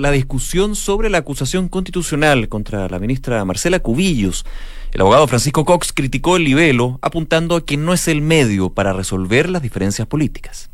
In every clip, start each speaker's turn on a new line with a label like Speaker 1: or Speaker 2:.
Speaker 1: la discusión sobre la acusación constitucional contra la ministra Marcela Cubillos. El abogado Francisco Cox criticó el libelo, apuntando a que no es el medio para resolver las diferencias políticas.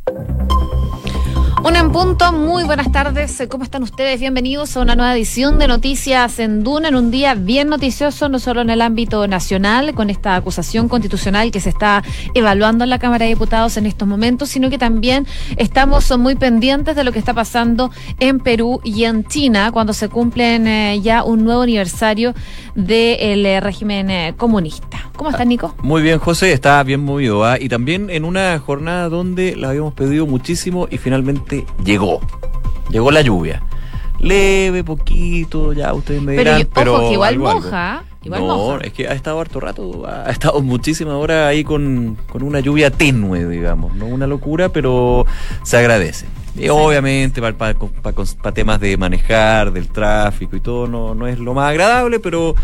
Speaker 2: Un en punto, muy buenas tardes. ¿Cómo están ustedes? Bienvenidos a una nueva edición de Noticias en Duna, en un día bien noticioso, no solo en el ámbito nacional, con esta acusación constitucional que se está evaluando en la Cámara de Diputados en estos momentos, sino que también estamos muy pendientes de lo que está pasando en Perú y en China, cuando se cumplen eh, ya un nuevo aniversario del eh, régimen eh, comunista. ¿Cómo estás, Nico?
Speaker 1: Muy bien, José, está bien movido. ¿ah? Y también en una jornada donde la habíamos pedido muchísimo y finalmente llegó. Llegó la lluvia. Leve, poquito, ya ustedes me dirán.
Speaker 2: Pero, ojo, que igual moja. Igual
Speaker 1: no, es que ha estado harto rato, ha estado muchísimas horas ahí con, con una lluvia tenue, digamos. No una locura, pero se agradece. Obviamente para, temas de manejar, del tráfico y todo, no, no es lo más agradable, pero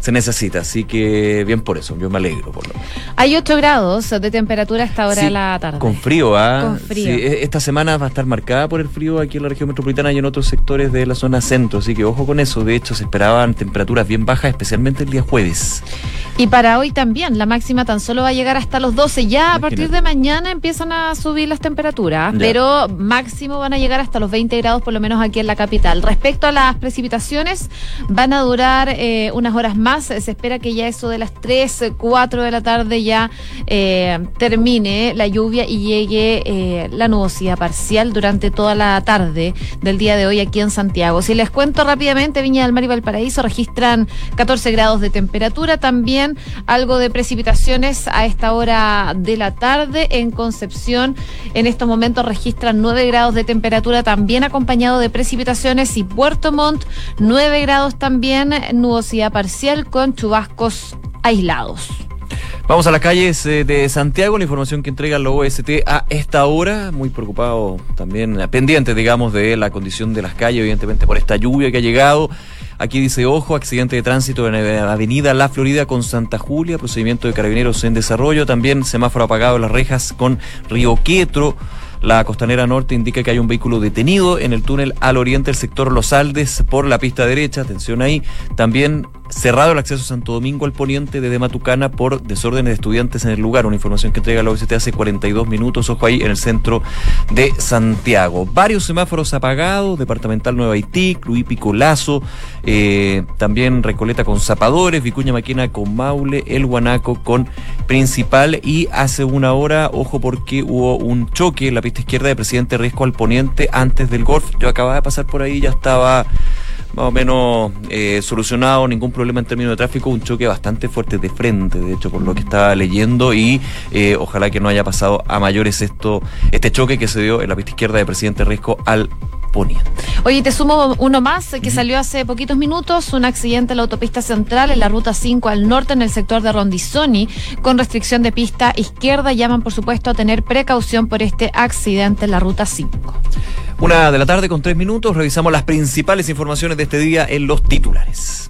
Speaker 1: se necesita. Así que bien por eso, yo me alegro por lo menos.
Speaker 2: Hay 8 grados de temperatura a esta hora de la tarde.
Speaker 1: Con frío, ¿ah? E, esta semana va a estar marcada por el frío aquí en la región metropolitana y en otros sectores de la zona centro. Así que ojo con eso. De hecho, se esperaban temperaturas bien bajas, especialmente el día jueves.
Speaker 2: Y para hoy también, la máxima tan solo va a llegar hasta los 12. Ya a partir de mañana empiezan a subir las temperaturas, pero máximo van a llegar hasta los 20 grados, por lo menos aquí en la capital. Respecto a las precipitaciones, van a durar eh, unas horas más. Se espera que ya eso de las 3, 4 de la tarde ya eh, termine la lluvia y llegue eh, la nubosidad parcial durante toda la tarde del día de hoy aquí en Santiago. Si les cuento rápidamente, Viña del Mar y Valparaíso registran 14 grados de temperatura. También algo de precipitaciones a esta hora de la tarde. En Concepción, en estos momentos registran 9 grados de temperatura, también acompañado de precipitaciones. Y Puerto Montt, 9 grados también, nubosidad parcial con chubascos aislados.
Speaker 1: Vamos a las calles eh, de Santiago, la información que entrega la OST a esta hora, muy preocupado también, pendiente, digamos, de la condición de las calles, evidentemente por esta lluvia que ha llegado. Aquí dice, ojo, accidente de tránsito en la avenida La Florida con Santa Julia, procedimiento de carabineros en desarrollo, también semáforo apagado en las rejas con Río Quietro. La costanera norte indica que hay un vehículo detenido en el túnel al oriente del sector Los Aldes por la pista derecha. Atención ahí. También cerrado el acceso a Santo Domingo al poniente de Matucana por desórdenes de estudiantes en el lugar. Una información que entrega la OST hace 42 minutos. Ojo ahí en el centro de Santiago. Varios semáforos apagados. Departamental Nueva Haití, Cluí Picolazo. Eh, también Recoleta con Zapadores. Vicuña Maquina con Maule. El Guanaco con Principal. Y hace una hora, ojo porque hubo un choque en la pista izquierda de Presidente Riesco al poniente antes del golf. Yo acababa de pasar por ahí, ya estaba más o menos eh, solucionado, ningún problema en términos de tráfico, un choque bastante fuerte de frente, de hecho, por lo que estaba leyendo, y eh, ojalá que no haya pasado a mayores esto, este choque que se dio en la pista izquierda de Presidente Riesco al
Speaker 2: Oye, te sumo uno más que salió hace poquitos minutos, un accidente en la autopista central en la ruta 5 al norte en el sector de Rondizoni con restricción de pista izquierda. Llaman por supuesto a tener precaución por este accidente en la ruta 5.
Speaker 1: Una de la tarde con tres minutos, revisamos las principales informaciones de este día en los titulares.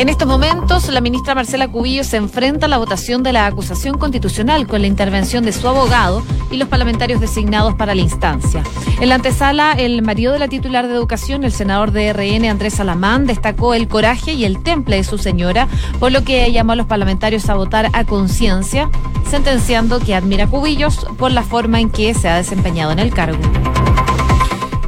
Speaker 2: En estos momentos, la ministra Marcela Cubillo se enfrenta a la votación de la acusación constitucional con la intervención de su abogado y los parlamentarios designados para la instancia. En la antesala, el marido de la titular de Educación, el senador de RN, Andrés Salamán, destacó el coraje y el temple de su señora, por lo que llamó a los parlamentarios a votar a conciencia, sentenciando que admira a Cubillos por la forma en que se ha desempeñado en el cargo.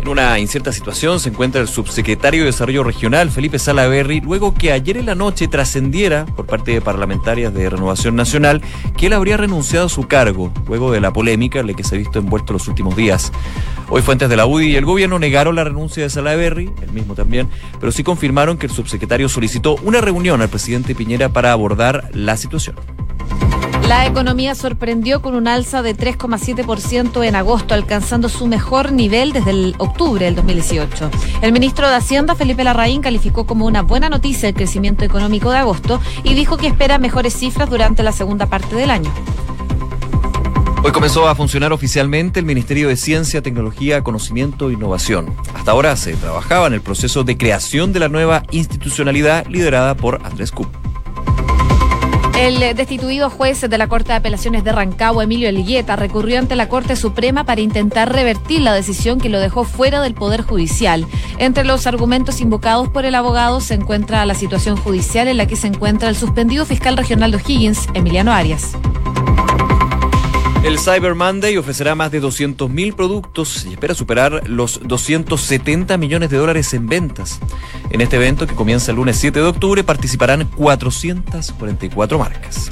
Speaker 1: En una incierta situación se encuentra el subsecretario de Desarrollo Regional, Felipe Salaverry, luego que ayer en la noche trascendiera por parte de parlamentarias de Renovación Nacional que él habría renunciado a su cargo, luego de la polémica la que se ha visto envuelto los últimos días. Hoy fuentes de la UDI y el gobierno negaron la renuncia de Salaverry, el mismo también, pero sí confirmaron que el subsecretario solicitó una reunión al presidente Piñera para abordar la situación.
Speaker 2: La economía sorprendió con un alza de 3,7% en agosto, alcanzando su mejor nivel desde el octubre del 2018. El ministro de Hacienda, Felipe Larraín, calificó como una buena noticia el crecimiento económico de agosto y dijo que espera mejores cifras durante la segunda parte del año.
Speaker 1: Hoy comenzó a funcionar oficialmente el Ministerio de Ciencia, Tecnología, Conocimiento e Innovación. Hasta ahora se trabajaba en el proceso de creación de la nueva institucionalidad liderada por Andrés Cup.
Speaker 2: El destituido juez de la Corte de Apelaciones de Rancagua, Emilio Elgueta, recurrió ante la Corte Suprema para intentar revertir la decisión que lo dejó fuera del Poder Judicial. Entre los argumentos invocados por el abogado se encuentra la situación judicial en la que se encuentra el suspendido fiscal regional de O'Higgins, Emiliano Arias.
Speaker 1: El Cyber Monday ofrecerá más de 200.000 productos y espera superar los 270 millones de dólares en ventas. En este evento, que comienza el lunes 7 de octubre, participarán 444 marcas.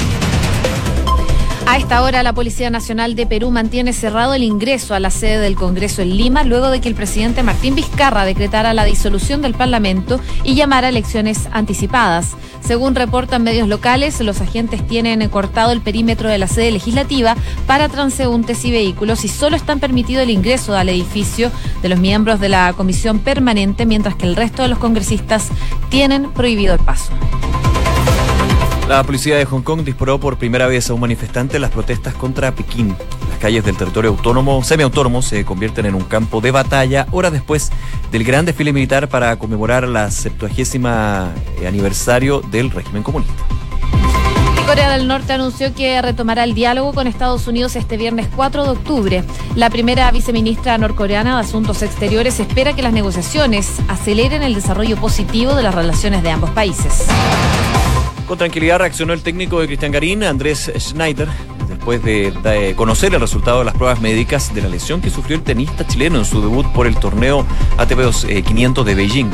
Speaker 2: A esta hora, la Policía Nacional de Perú mantiene cerrado el ingreso a la sede del Congreso en Lima luego de que el presidente Martín Vizcarra decretara la disolución del Parlamento y llamara elecciones anticipadas. Según reportan medios locales, los agentes tienen cortado el perímetro de la sede legislativa para transeúntes y vehículos y solo están permitido el ingreso al edificio de los miembros de la comisión permanente, mientras que el resto de los congresistas tienen prohibido el paso.
Speaker 1: La policía de Hong Kong disparó por primera vez a un manifestante en las protestas contra Pekín. Las calles del territorio autónomo, semiautónomo, se convierten en un campo de batalla horas después del gran desfile militar para conmemorar la 70 eh, aniversario del régimen comunista.
Speaker 2: Corea del Norte anunció que retomará el diálogo con Estados Unidos este viernes 4 de octubre. La primera viceministra norcoreana de Asuntos Exteriores espera que las negociaciones aceleren el desarrollo positivo de las relaciones de ambos países.
Speaker 1: Con tranquilidad reaccionó el técnico de Cristian Garín, Andrés Schneider, después de, conocer el resultado de las pruebas médicas de la lesión que sufrió el tenista chileno en su debut por el torneo ATP 500 de Beijing.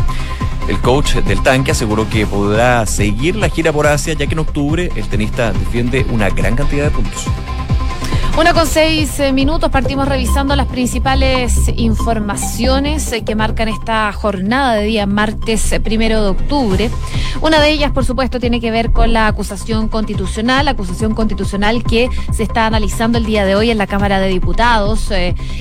Speaker 1: El coach del tanque aseguró que podrá seguir la gira por Asia, ya que en octubre el tenista defiende una gran cantidad de puntos.
Speaker 2: Una con seis eh, minutos, partimos revisando las principales informaciones eh, que marcan esta jornada de día martes eh, primero de octubre. Una de ellas, por supuesto, tiene que ver con la acusación constitucional, acusación constitucional que se está analizando el día de hoy en la Cámara de Diputados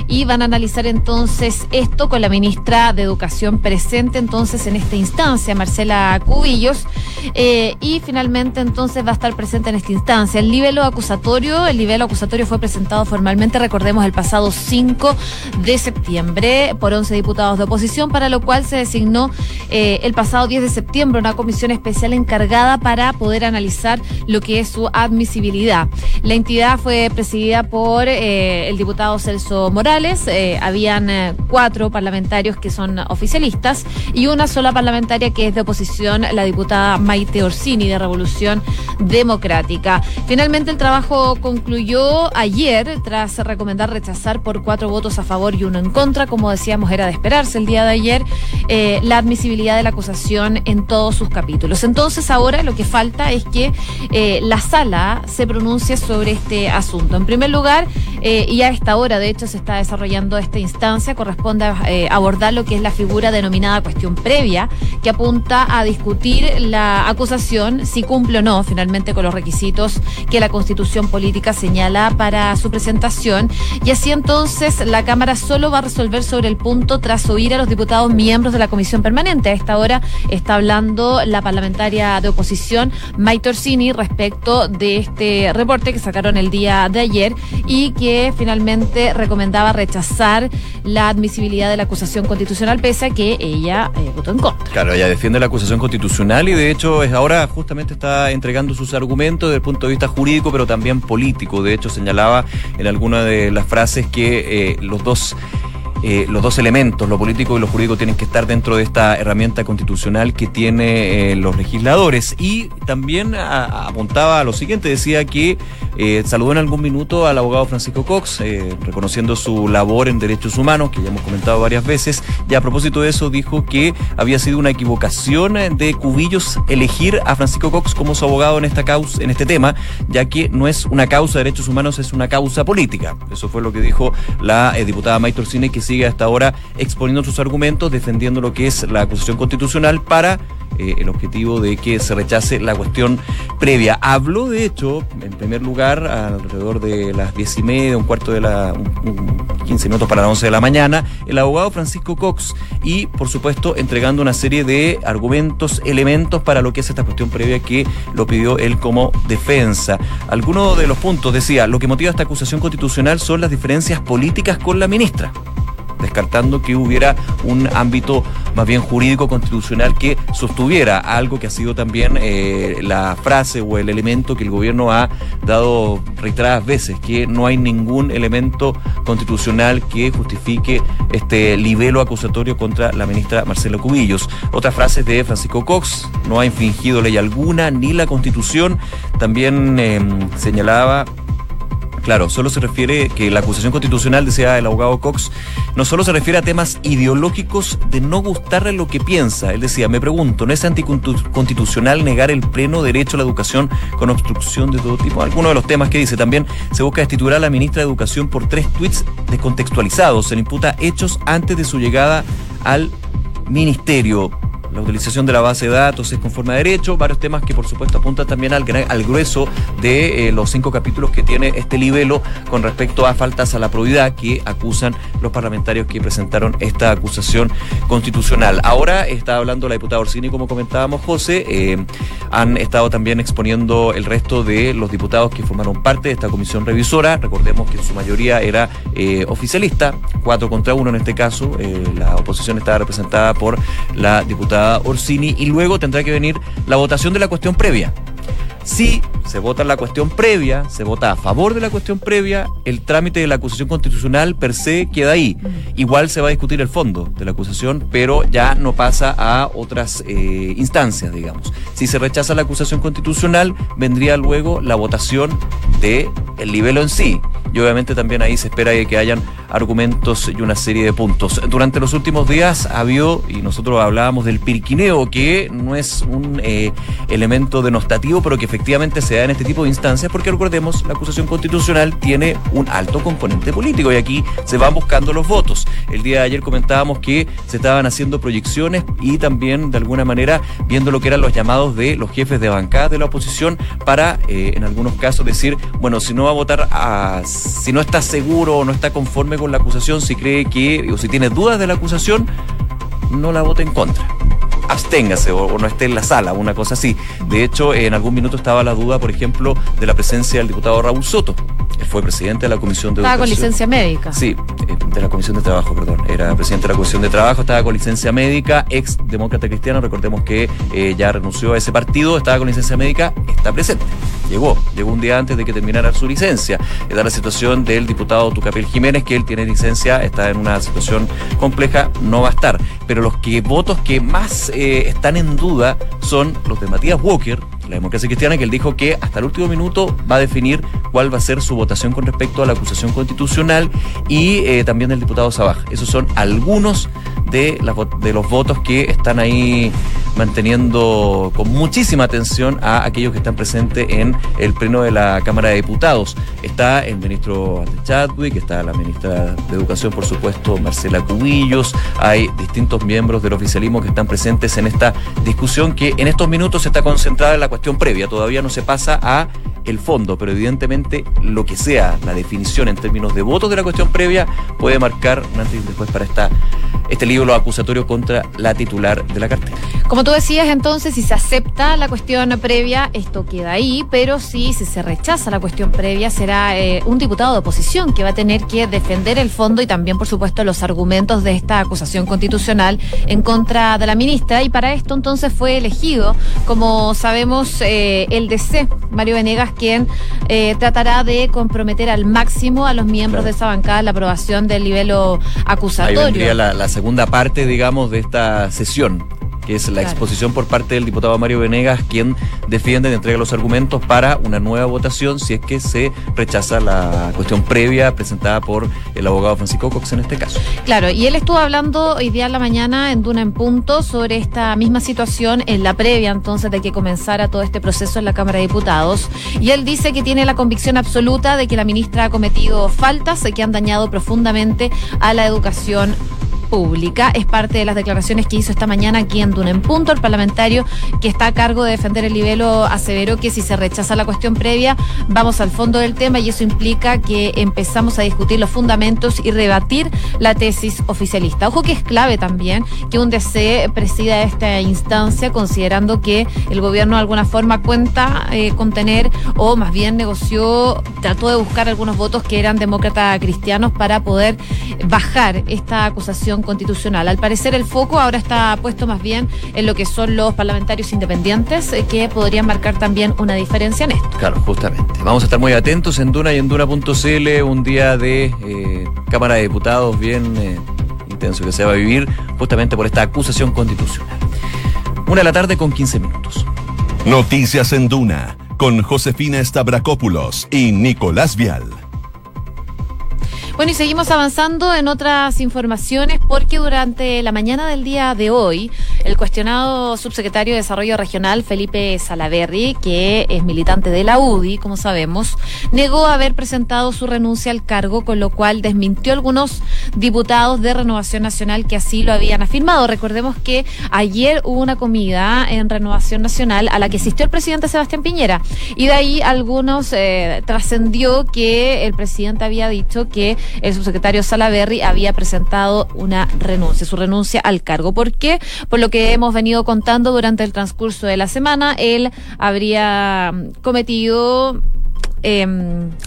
Speaker 2: y van a analizar entonces esto con la ministra de Educación presente entonces en esta instancia, Marcela Cubillos, y finalmente entonces va a estar presente en esta instancia. El nivel acusatorio, el nivel acusatorio fue presentado formalmente, recordemos, el pasado 5 de septiembre por 11 diputados de oposición, para lo cual se designó eh, el pasado 10 de septiembre una comisión especial encargada para poder analizar lo que es su admisibilidad. La entidad fue presidida por eh, el diputado Celso Morales, eh, habían cuatro parlamentarios que son oficialistas y una sola parlamentaria que es de oposición, la diputada Maite Orsini de Revolución Democrática. Finalmente el trabajo concluyó ayer ayer, tras recomendar rechazar por cuatro votos a favor y uno en contra, como decíamos, era de esperarse el día de ayer, eh, la admisibilidad de la acusación en todos sus capítulos. Entonces, ahora lo que falta es que eh, la sala se pronuncie sobre este asunto. En primer lugar, eh, y a esta hora, de hecho, se está desarrollando esta instancia, corresponde abordar lo que es la figura denominada cuestión previa, que apunta a discutir la acusación si cumple o no finalmente con los requisitos que la Constitución política señala para su presentación y así entonces la Cámara solo va a resolver sobre el punto tras oír a los diputados miembros de la Comisión Permanente. A esta hora está hablando la parlamentaria de oposición, Maite Orsini, respecto de este reporte que sacaron el día de ayer y que finalmente recomendaba rechazar la admisibilidad de la acusación constitucional, pese a que ella eh, votó en contra.
Speaker 1: Claro, ella defiende la acusación constitucional y de hecho es ahora justamente está entregando sus argumentos desde el punto de vista jurídico, pero también político. De hecho, señalaba en alguna de las frases que eh, los dos eh, los dos elementos, lo político y lo jurídico, tienen que estar dentro de esta herramienta constitucional que tiene eh, los legisladores. Y también apuntaba a lo siguiente, decía que eh, saludó en algún minuto al abogado Francisco Cox, reconociendo su labor en derechos humanos, que ya hemos comentado varias veces, y a propósito de eso dijo que había sido una equivocación de Cubillos elegir a Francisco Cox como su abogado en esta causa, en este tema, ya que no es una causa de derechos humanos, es una causa política. Eso fue lo que dijo la diputada Maitor Cine, que sigue hasta ahora exponiendo sus argumentos, defendiendo lo que es la acusación constitucional para eh, el objetivo de que se rechace la cuestión previa. Habló, de hecho, en primer lugar, alrededor de las diez y media, un cuarto de la. 15 minutos para las 11 de la mañana, el abogado Francisco Cox y, por supuesto, entregando una serie de argumentos, elementos para lo que es esta cuestión previa que lo pidió él como defensa. Algunos de los puntos decía, lo que motiva esta acusación constitucional son las diferencias políticas con la ministra descartando que hubiera un ámbito más bien jurídico constitucional que sostuviera algo que ha sido también eh, la frase o el elemento que el gobierno ha dado reiteradas veces, que no hay ningún elemento constitucional que justifique este libelo acusatorio contra la ministra Marcela Cubillos. Otras frases de Francisco Cox, no ha infringido ley alguna ni la constitución. También em, señalaba Claro, solo se refiere que la acusación constitucional, decía el abogado Cox, no solo se refiere a temas ideológicos de no gustarle lo que piensa. Él decía, me pregunto, ¿no es anticonstitucional negar el pleno derecho a la educación con obstrucción de todo tipo? Algunos de los temas que dice también se busca destituir a la ministra de Educación por tres tweets descontextualizados. Se le imputa hechos antes de su llegada al ministerio la utilización de la base de datos es conforme a derecho, varios temas que por supuesto apuntan también al, grueso de eh, los cinco capítulos que tiene este libelo con respecto a faltas a la probidad que acusan los parlamentarios que presentaron esta acusación constitucional. Ahora está hablando la diputada Orsini, como comentábamos, José, eh, han estado también exponiendo el resto de los diputados que formaron parte de esta comisión revisora, recordemos que en su mayoría era eh, oficialista, cuatro contra uno en este caso, la oposición estaba representada por la diputada Orsini y luego tendrá que venir la votación de la cuestión previa. Si se vota la cuestión previa, se vota a favor de la cuestión previa, el trámite de la acusación constitucional per se queda ahí. Mm. Igual se va a discutir el fondo de la acusación, pero ya no pasa a otras eh, instancias, digamos. Si se rechaza la acusación constitucional, vendría luego la votación del el libelo en sí y obviamente también ahí se espera que hayan argumentos y una serie de puntos. Durante los últimos días ha habido, y nosotros hablábamos del pirquineo, que no es un eh, elemento denostativo, pero que efectivamente se en este tipo de instancias, porque recordemos, la acusación constitucional tiene un alto componente político y aquí se van buscando los votos. El día de ayer comentábamos que se estaban haciendo proyecciones y también de alguna manera viendo lo que eran los llamados de los jefes de bancada de la oposición para eh, en algunos casos decir, bueno, si no va a votar a si no está seguro o no está conforme con la acusación, si cree que, o si tiene dudas de la acusación, no la vote en contra. Absténgase o, no esté en la sala, una cosa así. De hecho, en algún minuto estaba la duda, por ejemplo, de la presencia del diputado Raúl Soto. Fue presidente de la Comisión de
Speaker 2: Estaba con licencia médica.
Speaker 1: Sí, de la Comisión de Trabajo, perdón. Era presidente de la Comisión de Trabajo, estaba con licencia médica, ex demócrata cristiano. Recordemos que eh, ya renunció a ese partido, estaba con licencia médica, está presente llegó, llegó un día antes de que terminara su licencia. Está la situación del diputado Tucapel Jiménez, que él tiene licencia, está en una situación compleja, no va a estar. Pero los que votos que más eh, están en duda son los de Matías Walker, la democracia cristiana, que él dijo que hasta el último minuto va a definir cuál va a ser su votación con respecto a la acusación constitucional y eh, también del diputado Sabaj. Esos son algunos de, los votos que están ahí manteniendo con muchísima atención a aquellos que están presentes en el pleno de la Cámara de Diputados. Está el ministro Chadwick, está la ministra de Educación, por supuesto, Marcela Cubillos, hay distintos miembros del oficialismo que están presentes en esta discusión que en estos minutos está concentrada en la cuestión previa, todavía no se pasa a el fondo, pero evidentemente lo que sea la definición en términos de votos de la cuestión previa puede marcar un antes y un después para esta, este libro acusatorio contra la titular de la cartera.
Speaker 2: Como tú decías entonces, si se acepta la cuestión previa, esto queda ahí, pero si, se rechaza la cuestión previa, será eh, un diputado de oposición que va a tener que defender el fondo y también, por supuesto, los argumentos de esta acusación constitucional en contra de la ministra. Y para esto entonces fue elegido, como sabemos, eh, el DC, Mario Venegas, quien eh, tratará de comprometer al máximo a los miembros de esa bancada la aprobación del nivel acusatorio.
Speaker 1: Ahí vendría la, la segunda parte, digamos, de esta sesión que es la exposición por parte del diputado Mario Venegas, quien defiende y entrega los argumentos para una nueva votación si es que se rechaza la cuestión previa presentada por el abogado Francisco Cox en este caso.
Speaker 2: Claro, y él estuvo hablando hoy día en la mañana en Duna en Punto sobre esta misma situación en la previa entonces de que comenzara todo este proceso en la Cámara de Diputados. Y él dice que tiene la convicción absoluta de que la ministra ha cometido faltas que han dañado profundamente a la educación pública. Es parte de las declaraciones que hizo esta mañana aquí en Duna en Punto. El parlamentario que está a cargo de defender el libelo aseveró que si se rechaza la cuestión previa, vamos al fondo del tema y eso implica que empezamos a discutir los fundamentos y rebatir la tesis oficialista. Ojo que es clave también que un DC presida esta instancia, considerando que el gobierno de alguna forma cuenta eh, con tener, o más bien negoció, trató de buscar algunos votos que eran demócratas cristianos para poder bajar esta acusación constitucional. Al parecer el foco ahora está puesto más bien en lo que son los parlamentarios independientes eh, que podrían marcar también una diferencia en esto.
Speaker 1: Claro, justamente. Vamos a estar muy atentos en Duna y en Duna.cl, un día de eh, Cámara de Diputados bien eh, intenso que se va a vivir justamente por esta acusación constitucional. Una de la tarde con 15 minutos.
Speaker 3: Noticias en Duna con Josefina Stavrakopoulos y Nicolás Vial.
Speaker 2: Bueno, y seguimos avanzando en otras informaciones porque durante la mañana del día de hoy, el cuestionado subsecretario de Desarrollo Regional, Felipe Salaverri, que es militante de la UDI, como sabemos, negó haber presentado su renuncia al cargo, con lo cual desmintió algunos diputados de Renovación Nacional que así lo habían afirmado. Recordemos que ayer hubo una comida en Renovación Nacional a la que asistió el presidente Sebastián Piñera y de ahí algunos eh, trascendió que el presidente había dicho que el subsecretario Salaverry había presentado una renuncia, su renuncia al cargo. ¿Por qué? Por lo que hemos venido contando durante el transcurso de la semana, él habría cometido eh,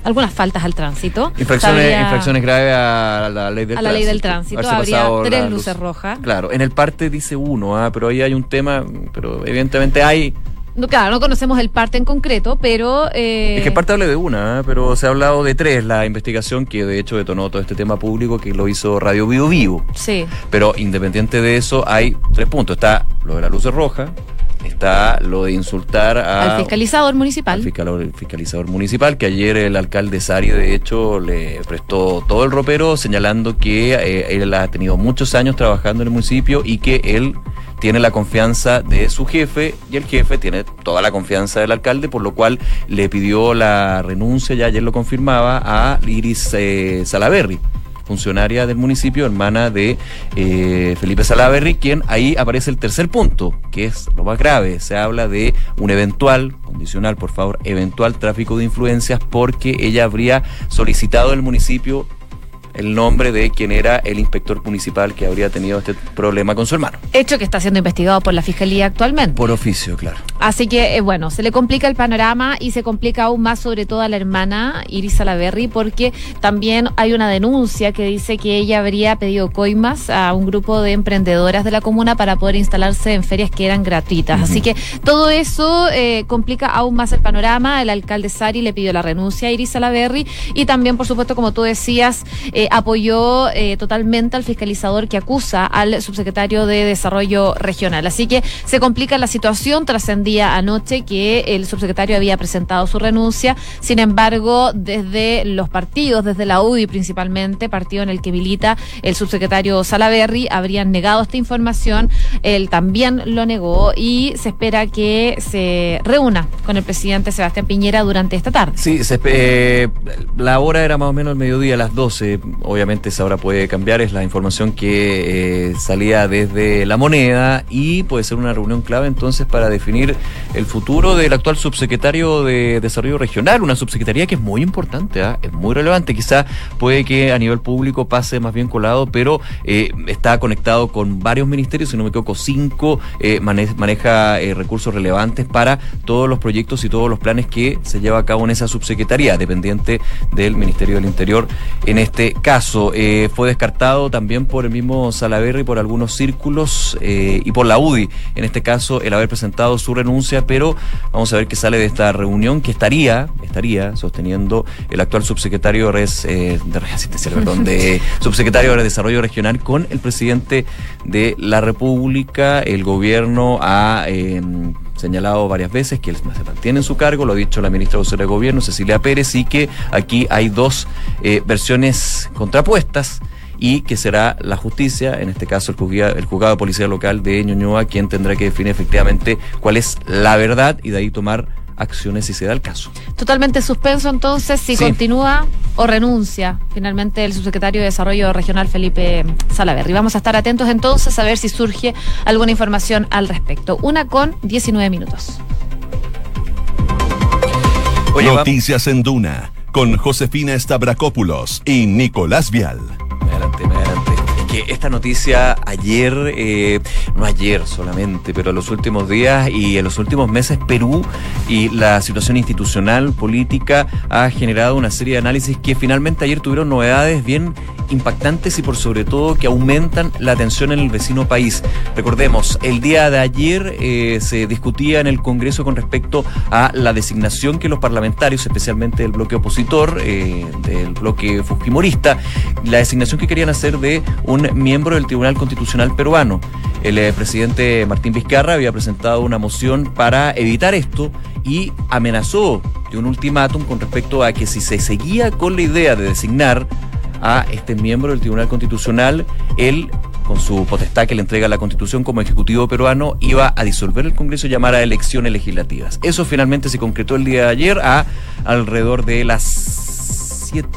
Speaker 2: algunas faltas al tránsito.
Speaker 1: Infracciones, infracciones graves a la ley del
Speaker 2: a la ley del tránsito. Habría tres luces
Speaker 1: luz.
Speaker 2: rojas.
Speaker 1: Claro, en el parte dice uno, ah, pero ahí hay un tema, pero evidentemente hay.
Speaker 2: No, claro, no conocemos el parte en concreto, pero... eh,
Speaker 1: Es que parte hable de una, ah, pero se ha hablado de tres, la investigación que de hecho detonó todo este tema público que lo hizo Radio Vivo Vivo.
Speaker 2: Sí.
Speaker 1: Pero independiente de eso, hay tres puntos. Está lo de la luz roja, está lo de insultar a,
Speaker 2: al fiscalizador
Speaker 1: al
Speaker 2: municipal.
Speaker 1: fiscal- el fiscalizador municipal, que ayer el alcalde Sari, de hecho, le prestó todo el ropero, señalando que eh, él ha tenido muchos años trabajando en el municipio y que él tiene la confianza de su jefe y el jefe tiene toda la confianza del alcalde, por lo cual le pidió la renuncia, ya ayer lo confirmaba, a Iris eh, Salaberry funcionaria del municipio, hermana de eh, Felipe Salaberry, quien ahí aparece el tercer punto, que es lo más grave. Se habla de un eventual, condicional por favor, eventual tráfico de influencias porque ella habría solicitado al municipio el nombre de quien era el inspector municipal que habría tenido este problema con su hermano.
Speaker 2: Hecho que está siendo investigado por la Fiscalía actualmente.
Speaker 1: Por oficio, claro.
Speaker 2: Así que, eh, bueno, se le complica el panorama y se complica aún más sobre todo a la hermana Iris Salaberry porque también hay una denuncia que dice que ella habría pedido coimas a un grupo de emprendedoras de la comuna para poder instalarse en ferias que eran gratuitas. Así que todo eso eh, complica aún más el panorama. El alcalde Sari le pidió la renuncia a Iris Salaberry y también, por supuesto, como tú decías, eh, apoyó eh, totalmente al fiscalizador que acusa al subsecretario de Desarrollo Regional. Así que se complica la situación. Trascendía anoche que el subsecretario había presentado su renuncia. Sin embargo, desde los partidos, desde la UDI principalmente, partido en el que milita el subsecretario Salaberry, habrían negado esta información. Él también lo negó y se espera que se reúna con el presidente Sebastián Piñera durante esta tarde.
Speaker 1: Sí, eh, la hora era más o menos el mediodía, las 12. Obviamente esa hora puede cambiar, es la información que eh, salía desde la moneda y puede ser una reunión clave entonces para definir el futuro del actual subsecretario de Desarrollo Regional, una subsecretaría que es muy importante, ¿ah? es muy relevante. Quizá puede que a nivel público pase más bien colado, pero eh, está conectado con varios ministerios, si no me equivoco, cinco, eh, mane- maneja eh, recursos relevantes para todos los proyectos y todos los planes que se lleva a cabo en esa subsecretaría, dependiente del Ministerio del Interior. En este caso, eh, fue descartado también por el mismo Salaverry, por algunos círculos y por la UDI, en este caso, el haber presentado su renuncia, pero vamos a ver qué sale de esta reunión que estaría, estaría sosteniendo el actual subsecretario de redes, eh, de redes asistenciales, perdón, de subsecretario de Desarrollo Regional con el presidente de la República. El gobierno ha eh, señalado varias veces que él se mantiene en su cargo, lo ha dicho la ministra vocera de Gobierno, Cecilia Pérez, y que aquí hay dos eh, versiones contrapuestas y que será la justicia, en este caso el juzgado, el juzgado de policía local de Ñuñoa, quien tendrá que definir efectivamente cuál es la verdad y de ahí tomar acciones si se da el caso.
Speaker 2: Totalmente suspenso entonces si
Speaker 1: Sí.
Speaker 2: continúa o renuncia finalmente el subsecretario de Desarrollo Regional Felipe Salaverry. Vamos a estar atentos entonces a ver si surge alguna información al respecto. Una con 19 minutos.
Speaker 3: Noticias en Duna con Josefina Stavrakopoulos y Nicolás Vial.
Speaker 1: Me que esta noticia ayer, eh, no ayer solamente, pero en los últimos días y en los últimos meses, Perú y la situación institucional, política, ha generado una serie de análisis que finalmente ayer tuvieron novedades bien impactantes y por sobre todo que aumentan la tensión en el vecino país. Recordemos, el día de ayer eh, se discutía en el Congreso con respecto a la designación que los parlamentarios, especialmente del bloque opositor, eh, del bloque fujimorista, la designación que querían hacer de un miembro del Tribunal Constitucional peruano. El eh, presidente Martín Vizcarra había presentado una moción para evitar esto y amenazó de un ultimátum con respecto a que si se seguía con la idea de designar a este miembro del Tribunal Constitucional, él con su potestad que le entrega la Constitución como Ejecutivo peruano, iba a disolver el Congreso y llamar a elecciones legislativas. Eso finalmente se concretó el día de ayer a alrededor de las 7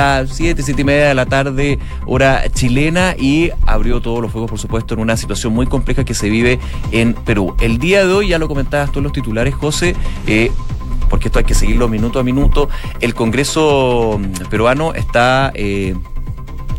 Speaker 1: a 7, 7 y media de la tarde, hora chilena, y abrió todos los fuegos, por supuesto, en una situación muy compleja que se vive en Perú. El día de hoy, ya lo comentabas tú los titulares, José, eh, porque esto hay que seguirlo minuto a minuto, el Congreso peruano está... Eh,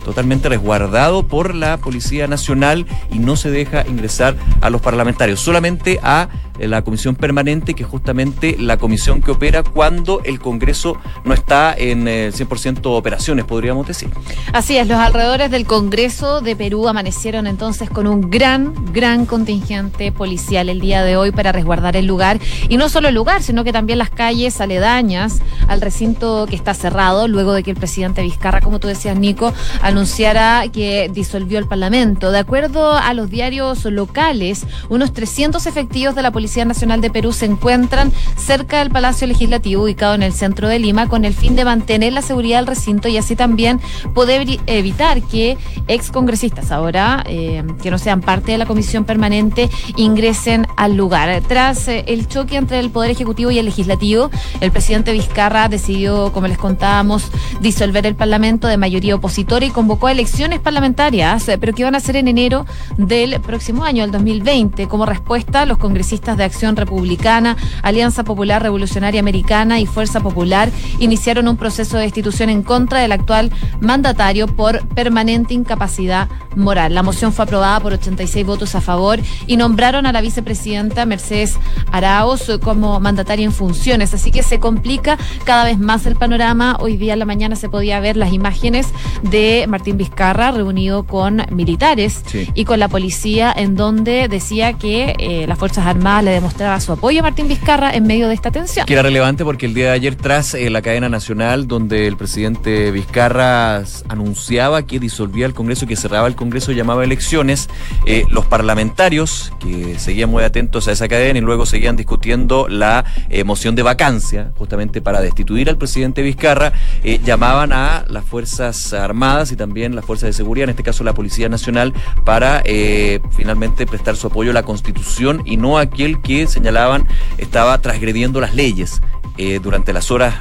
Speaker 1: totalmente resguardado por la Policía Nacional y no se deja ingresar a los parlamentarios, solamente a la comisión permanente, que es justamente la comisión que opera cuando el Congreso no está en 100% eh, operaciones, podríamos decir.
Speaker 2: Así es, los alrededores del Congreso de Perú amanecieron entonces con un gran, gran contingente policial el día de hoy para resguardar el lugar. Y no solo el lugar, sino que también las calles aledañas al recinto que está cerrado, luego de que el presidente Vizcarra, como tú decías, Nico, anunciara que disolvió el Parlamento. De acuerdo a los diarios locales, unos 300 efectivos de la Policía Nacional de Perú se encuentran cerca del Palacio Legislativo, ubicado en el centro de Lima, con el fin de mantener la seguridad del recinto y así también poder evitar que excongresistas ahora, eh, que no sean parte de la comisión permanente, ingresen al lugar. Tras eh, el choque entre el Poder Ejecutivo y el Legislativo, el presidente Vizcarra decidió, como les contábamos, disolver el Parlamento de mayoría opositora y convocó elecciones parlamentarias, eh, pero que van a ser en enero del próximo año, el 2020. Como respuesta, los congresistas de Acción Republicana, Alianza Popular Revolucionaria Americana y Fuerza Popular iniciaron un proceso de destitución en contra del actual mandatario por permanente incapacidad moral. La moción fue aprobada por 86 votos a favor y nombraron a la vicepresidenta Mercedes Arauz como mandataria en funciones. Así que se complica cada vez más el panorama. Hoy día en la mañana se podía ver las imágenes de Martín Vizcarra reunido con militares y con la policía en donde decía que eh, las Fuerzas Armadas le demostraba su apoyo a Martín Vizcarra en medio de esta tensión.
Speaker 1: Que era relevante porque el día de ayer, tras eh, la cadena nacional, donde el presidente Vizcarra anunciaba que disolvía el Congreso, que cerraba el Congreso, llamaba elecciones, eh, los parlamentarios, que seguían muy atentos a esa cadena y luego seguían discutiendo la moción de vacancia, justamente para destituir al presidente Vizcarra, llamaban a las Fuerzas Armadas y también las Fuerzas de Seguridad, en este caso la Policía Nacional, para finalmente prestar su apoyo a la Constitución y no a aquel que señalaban estaba transgrediendo las leyes. Eh, durante las horas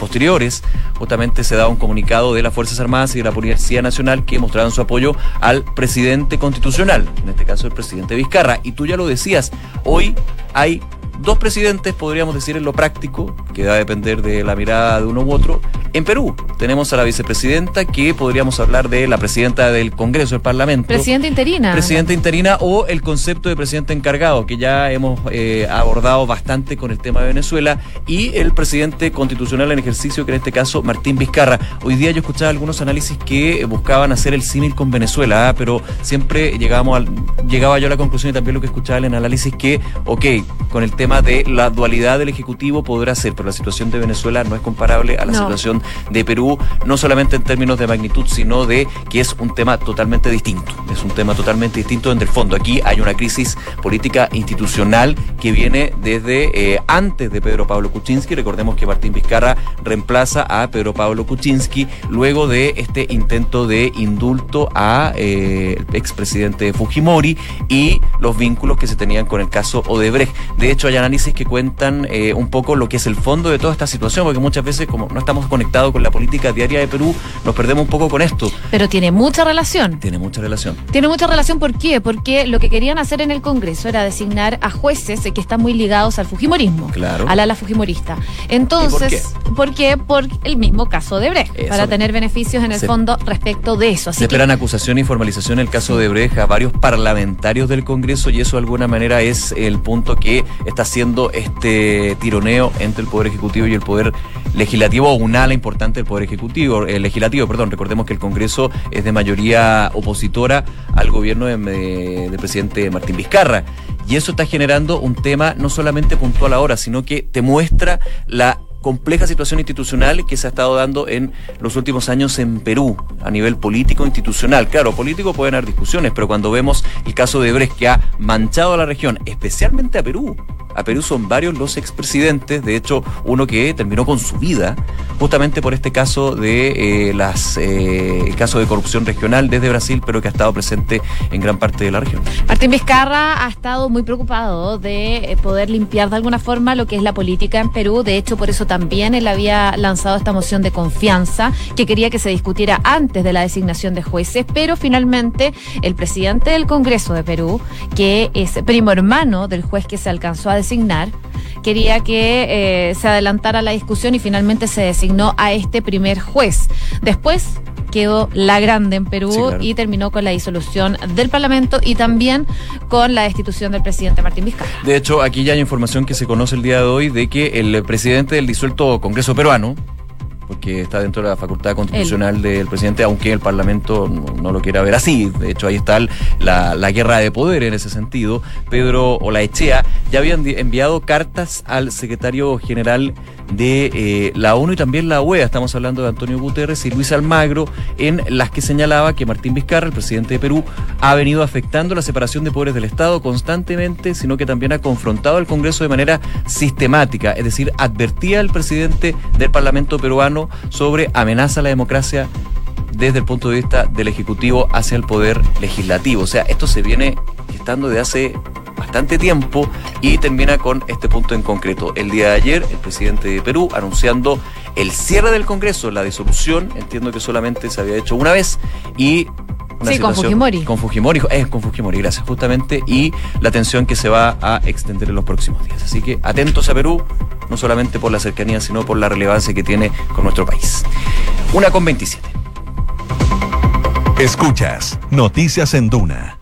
Speaker 1: posteriores, justamente se da un comunicado de las Fuerzas Armadas y de la Policía Nacional que mostraron su apoyo al presidente constitucional, en este caso el presidente Vizcarra. Y tú ya lo decías, hoy hay dos presidentes, podríamos decir en lo práctico, que va a depender de la mirada de uno u otro. En Perú tenemos a la vicepresidenta, que podríamos hablar de la presidenta del Congreso, del Parlamento.
Speaker 2: Presidenta interina.
Speaker 1: Presidenta interina o el concepto de presidente encargado, que ya hemos eh, abordado bastante con el tema de Venezuela, y el presidente constitucional en ejercicio, que en este caso Martín Vizcarra. Hoy día yo escuchaba algunos análisis que buscaban hacer el símil con Venezuela, ¿ah? pero siempre llegábamos al, llegaba yo a la conclusión y también lo que escuchaba en el análisis que, ok, con el tema de la dualidad del Ejecutivo podrá ser, pero la situación de Venezuela no es comparable a la situación de Perú, no solamente en términos de magnitud, sino de que es un tema totalmente distinto. Es un tema totalmente distinto en el fondo. Aquí hay una crisis política institucional que viene desde eh, antes de Pedro Pablo Kuczynski. Recordemos que Martín Vizcarra reemplaza a Pedro Pablo Kuczynski luego de este intento de indulto a eh, el expresidente Fujimori y los vínculos que se tenían con el caso Odebrecht. De hecho, hay análisis que cuentan eh, un poco lo que es el fondo de toda esta situación, porque muchas veces como no estamos conectados conectado con la política diaria de Perú, nos perdemos un poco con esto.
Speaker 2: Pero tiene mucha relación.
Speaker 1: Tiene mucha relación.
Speaker 2: Tiene mucha relación, ¿por qué? Porque lo que querían hacer en el Congreso era designar a jueces que están muy ligados al Fujimorismo.
Speaker 1: Claro.
Speaker 2: Al ala Fujimorista. Entonces, por qué? por el mismo caso de Brecht, para tener beneficios en el fondo respecto de eso.
Speaker 1: Así se esperan acusación y formalización en el caso de Brecht a varios parlamentarios del Congreso y eso de alguna manera es el punto que está haciendo este tironeo entre el Poder Ejecutivo y el Poder Legislativo, o un ala importante del Poder Ejecutivo, el Legislativo, perdón. Recordemos que el Congreso es de mayoría opositora al gobierno del presidente Martín Vizcarra. Y eso está generando un tema no solamente puntual ahora, sino que te muestra la compleja situación institucional que se ha estado dando en los últimos años en Perú, a nivel político institucional. Claro, político pueden haber discusiones, pero cuando vemos el caso de Brecht que ha manchado a la región, especialmente a Perú, a Perú son varios los expresidentes, de hecho uno que terminó con su vida justamente por este caso de eh, las eh, de corrupción regional desde Brasil, pero que ha estado presente en gran parte de la región.
Speaker 2: Martín Vizcarra ha estado muy preocupado de eh, poder limpiar de alguna forma lo que es la política en Perú. De hecho, por eso también él había lanzado esta moción de confianza que quería que se discutiera antes de la designación de jueces, pero finalmente el presidente del Congreso de Perú, que es primo hermano del juez que se alcanzó a designar, quería que eh, se adelantara la discusión y finalmente se designó a este primer juez. Después quedó la grande en Perú y terminó con la disolución del Parlamento y también con la destitución del presidente Martín Vizcarra.
Speaker 1: De hecho, aquí ya hay información que se conoce el día de hoy de que el presidente del disuelto Congreso peruano, porque está dentro de la facultad constitucional del presidente, aunque el Parlamento no, lo quiera ver así. De hecho, ahí está la, la, guerra de poder en ese sentido. Pedro Olaechea ya habían enviado cartas al secretario general de eh, la ONU y también la OEA. Estamos hablando de Antonio Guterres y Luis Almagro, en las que señalaba que Martín Vizcarra, el presidente de Perú, ha venido afectando la separación de poderes del Estado constantemente, sino que también ha confrontado al Congreso de manera sistemática. Es decir, advertía al presidente del Parlamento peruano sobre amenaza a la democracia desde el punto de vista del Ejecutivo hacia el Poder Legislativo. O sea, esto se viene estando de hace bastante tiempo y termina con este punto en concreto. El día de ayer, el presidente de Perú anunciando el cierre del Congreso, la disolución, entiendo que solamente se había hecho una vez y
Speaker 2: sí, con Fujimori.
Speaker 1: Con Fujimori, eh, con Fujimori, gracias, justamente, y la tensión que se va a extender en los próximos días. Así que atentos a Perú, no solamente por la cercanía, sino por la relevancia que tiene con nuestro país. Una con 27.
Speaker 3: Escuchas Noticias en Duna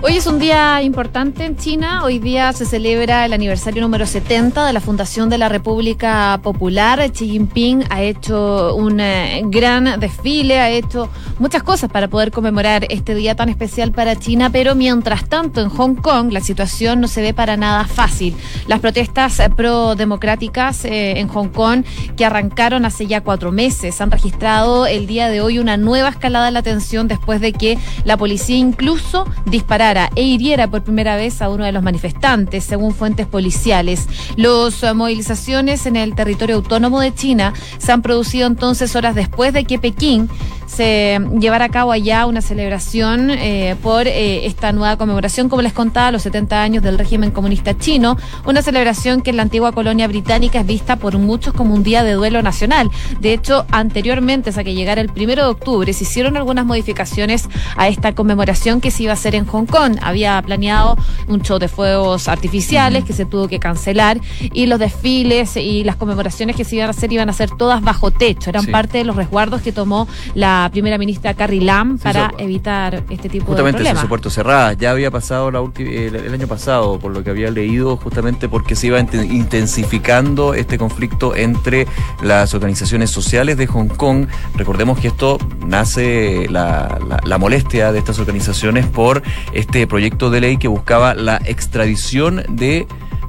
Speaker 2: Hoy es un día importante en China. Hoy día se celebra el aniversario número 70 de la fundación de la República Popular. Xi Jinping ha hecho un eh, gran desfile, ha hecho muchas cosas para poder conmemorar este día tan especial para China, pero mientras tanto en Hong Kong la situación no se ve para nada fácil. Las protestas eh, pro-democráticas eh, en Hong Kong que arrancaron hace ya cuatro meses han registrado el día de hoy una nueva escalada de la tensión después de que la policía incluso disparara e hiriera por primera vez a uno de los manifestantes, según fuentes policiales. Las movilizaciones en el territorio autónomo de China se han producido entonces horas después de que Pekín se llevara a cabo allá una celebración eh, por eh, esta nueva conmemoración, como les contaba, los 70 años del régimen comunista chino, una celebración que en la antigua colonia británica es vista por muchos como un día de duelo nacional. De hecho, anteriormente, a que llegara el primero de octubre, se hicieron algunas modificaciones a esta conmemoración que se iba a hacer en Hong Kong había planeado un show de fuegos artificiales que se tuvo que cancelar y los desfiles y las conmemoraciones que se iban a hacer iban a ser todas bajo techo. Eran parte de los resguardos que tomó la primera ministra Carrie Lam para evitar este tipo
Speaker 1: de
Speaker 2: problemas.
Speaker 1: Justamente puerto cerrada. Ya había pasado la el, el, año pasado, por lo que había leído, justamente porque se iba intensificando este conflicto entre las organizaciones sociales de Hong Kong. Recordemos que esto nace la, la, la molestia de estas organizaciones por este proyecto de ley que buscaba la extradición de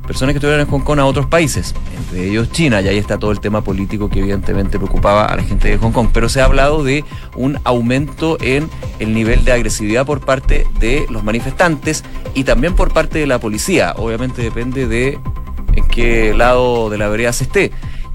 Speaker 1: personas que estuvieran en Hong Kong a otros países, entre ellos China, y ahí está todo el tema político que evidentemente preocupaba a la gente de Hong Kong. Pero se ha hablado de un aumento en el nivel de agresividad por parte de los manifestantes y también por parte de la policía. Obviamente depende de en qué lado de la vereda se esté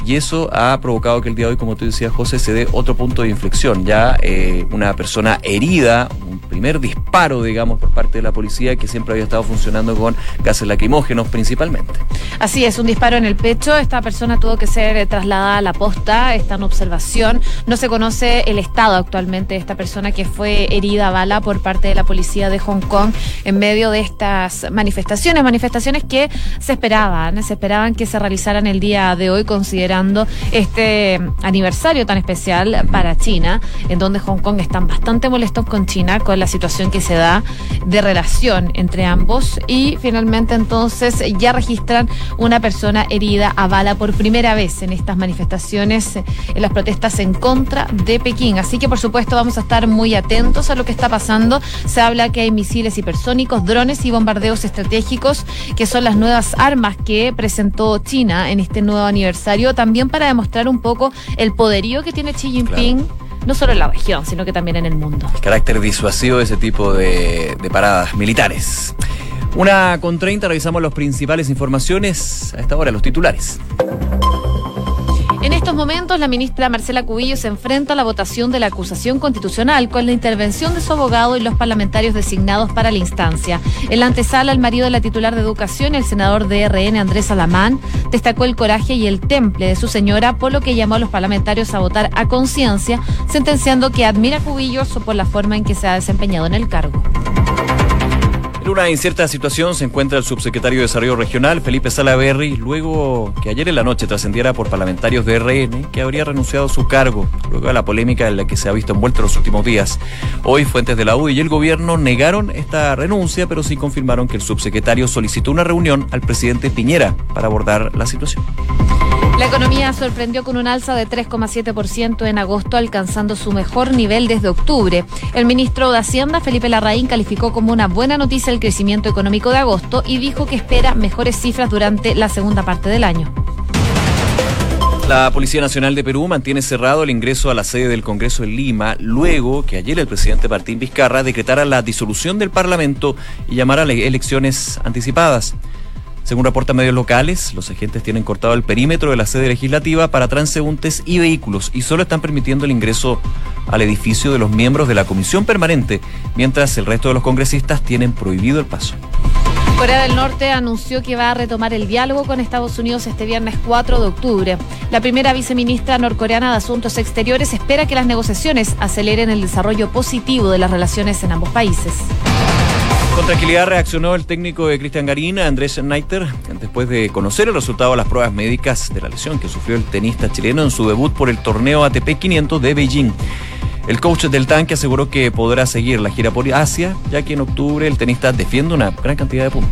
Speaker 1: y eso ha provocado que el día de hoy, como tú decías, José, se dé otro punto de inflexión. Ya eh, una persona herida, primer disparo, digamos, por parte de la policía que siempre había estado funcionando con gases lacrimógenos principalmente.
Speaker 2: Así es, un disparo en el pecho. Esta persona tuvo que ser eh, trasladada a la posta, está en observación. No se conoce el estado actualmente de esta persona que fue herida a bala por parte de la policía de Hong Kong en medio de estas manifestaciones, manifestaciones que se esperaban, se esperaban que se realizaran el día de hoy considerando este aniversario tan especial para China, en donde Hong Kong están bastante molestos con China con la situación que se da de relación entre ambos y finalmente entonces ya registran una persona herida a bala por primera vez en estas manifestaciones, en las protestas en contra de Pekín. Así que por supuesto vamos a estar muy atentos a lo que está pasando. Se habla que hay misiles hipersónicos, drones y bombardeos estratégicos, que son las nuevas armas que presentó China en este nuevo aniversario, también para demostrar un poco el poderío que tiene Xi Jinping. No solo en la región, sino que también en el mundo.
Speaker 1: El carácter disuasivo de ese tipo de, de paradas militares. Una con 30, revisamos las principales informaciones. A esta hora, los titulares.
Speaker 2: En estos momentos, la ministra Marcela Cubillo se enfrenta a la votación de la acusación constitucional con la intervención de su abogado y los parlamentarios designados para la instancia. En la antesala, el marido de la titular de Educación, el senador de RN Andrés Alamán, destacó el coraje y el temple de su señora, por lo que llamó a los parlamentarios a votar a conciencia, sentenciando que admira a Cubillos por la forma en que se ha desempeñado en el cargo.
Speaker 1: En una incierta situación se encuentra el subsecretario de Desarrollo Regional, Felipe Salaverry, luego que ayer en la noche trascendiera por parlamentarios de RN que habría renunciado a su cargo, luego de la polémica en la que se ha visto envuelto en los últimos días. Hoy fuentes de la UDI y el gobierno negaron esta renuncia, pero sí confirmaron que el subsecretario solicitó una reunión al presidente Piñera para abordar la situación.
Speaker 2: La economía sorprendió con un alza de 3,7% en agosto, alcanzando su mejor nivel desde octubre. El ministro de Hacienda, Felipe Larraín, calificó como una buena noticia el crecimiento económico de agosto y dijo que espera mejores cifras durante la segunda parte del año.
Speaker 1: La Policía Nacional de Perú mantiene cerrado el ingreso a la sede del Congreso en Lima, luego que ayer el presidente Martín Vizcarra decretara la disolución del Parlamento y llamara elecciones anticipadas. Según reportan medios locales, los agentes tienen cortado el perímetro de la sede legislativa para transeúntes y vehículos y solo están permitiendo el ingreso al edificio de los miembros de la comisión permanente, mientras el resto de los congresistas tienen prohibido el paso.
Speaker 2: Corea del Norte anunció que va a retomar el diálogo con Estados Unidos este viernes 4 de octubre. La primera viceministra norcoreana de Asuntos Exteriores espera que las negociaciones aceleren el desarrollo positivo de las relaciones en ambos países.
Speaker 1: Con tranquilidad reaccionó el técnico de Cristian Garín, Andrés Neiter, después de conocer el resultado de las pruebas médicas de la lesión que sufrió el tenista chileno en su debut por el torneo ATP 500 de Beijing. El coach del tanque aseguró que podrá seguir la gira por Asia, ya que en octubre el tenista defiende una gran cantidad de puntos.